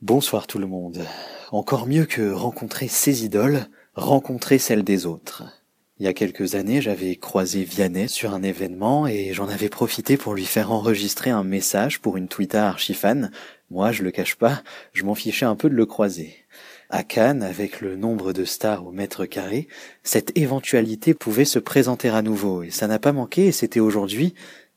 Bonsoir tout le monde. Encore mieux que rencontrer ses idoles, rencontrer celles des autres. Il y a quelques années, j'avais croisé Vianney sur un événement et j'en avais profité pour lui faire enregistrer un message pour une Twitter archifan. Moi, je le cache pas, je m'en fichais un peu de le croiser. À Cannes, avec le nombre de stars au mètre carré, cette éventualité pouvait se présenter à nouveau et ça n'a pas manqué et c'était aujourd'hui.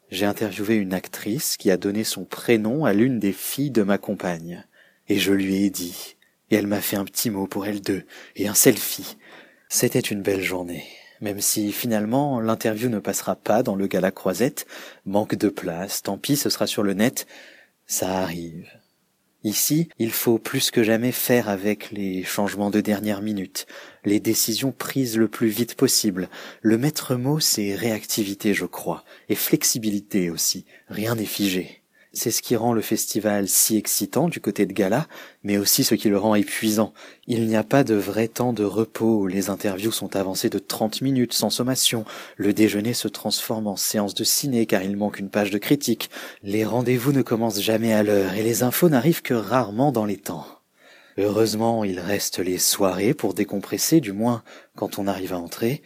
J'ai interviewé une actrice qui a donné son prénom à l'une des filles de ma compagne. Et je lui ai dit. Et elle m'a fait un petit mot pour elle deux et un selfie. C'était une belle journée même si finalement l'interview ne passera pas dans le gala croisette, manque de place, tant pis ce sera sur le net, ça arrive. Ici, il faut plus que jamais faire avec les changements de dernière minute, les décisions prises le plus vite possible. Le maître mot, c'est réactivité, je crois, et flexibilité aussi. Rien n'est figé. C'est ce qui rend le festival si excitant du côté de Gala, mais aussi ce qui le rend épuisant. Il n'y a pas de vrai temps de repos, les interviews sont avancées de 30 minutes sans sommation, le déjeuner se transforme en séance de ciné car il manque une page de critique, les rendez-vous ne commencent jamais à l'heure et les infos n'arrivent que rarement dans les temps. Heureusement, il reste les soirées pour décompresser, du moins quand on arrive à entrer.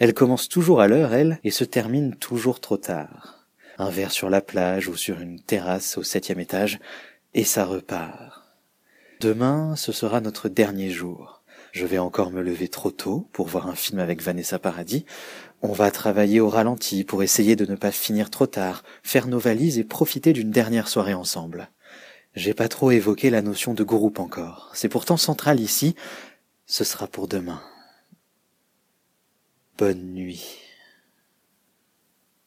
Elles commencent toujours à l'heure, elles, et se terminent toujours trop tard un verre sur la plage ou sur une terrasse au septième étage, et ça repart. Demain, ce sera notre dernier jour. Je vais encore me lever trop tôt pour voir un film avec Vanessa Paradis. On va travailler au ralenti pour essayer de ne pas finir trop tard, faire nos valises et profiter d'une dernière soirée ensemble. J'ai pas trop évoqué la notion de groupe encore. C'est pourtant central ici. Ce sera pour demain. Bonne nuit.